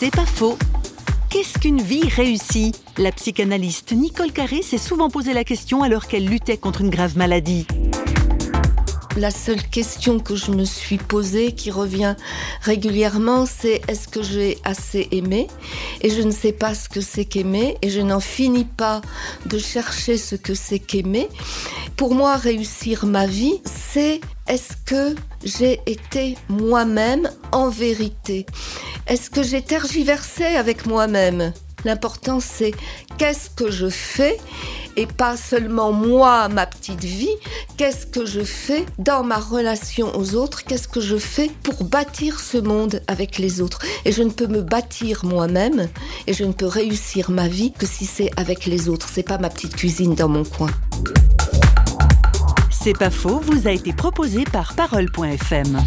C'est pas faux. Qu'est-ce qu'une vie réussie? La psychanalyste Nicole Carré s'est souvent posé la question alors qu'elle luttait contre une grave maladie. La seule question que je me suis posée, qui revient régulièrement, c'est est-ce que j'ai assez aimé? Et je ne sais pas ce que c'est qu'aimer, et je n'en finis pas de chercher ce que c'est qu'aimer. Pour moi, réussir ma vie, c'est est-ce que j'ai été moi-même en vérité? Est-ce que j'ai tergiversé avec moi-même? L'important, c'est qu'est-ce que je fais? Et pas seulement moi, ma petite vie, qu'est-ce que je fais dans ma relation aux autres, qu'est-ce que je fais pour bâtir ce monde avec les autres? Et je ne peux me bâtir moi-même et je ne peux réussir ma vie que si c'est avec les autres. C'est pas ma petite cuisine dans mon coin. C'est pas faux, vous a été proposé par Parole.fm.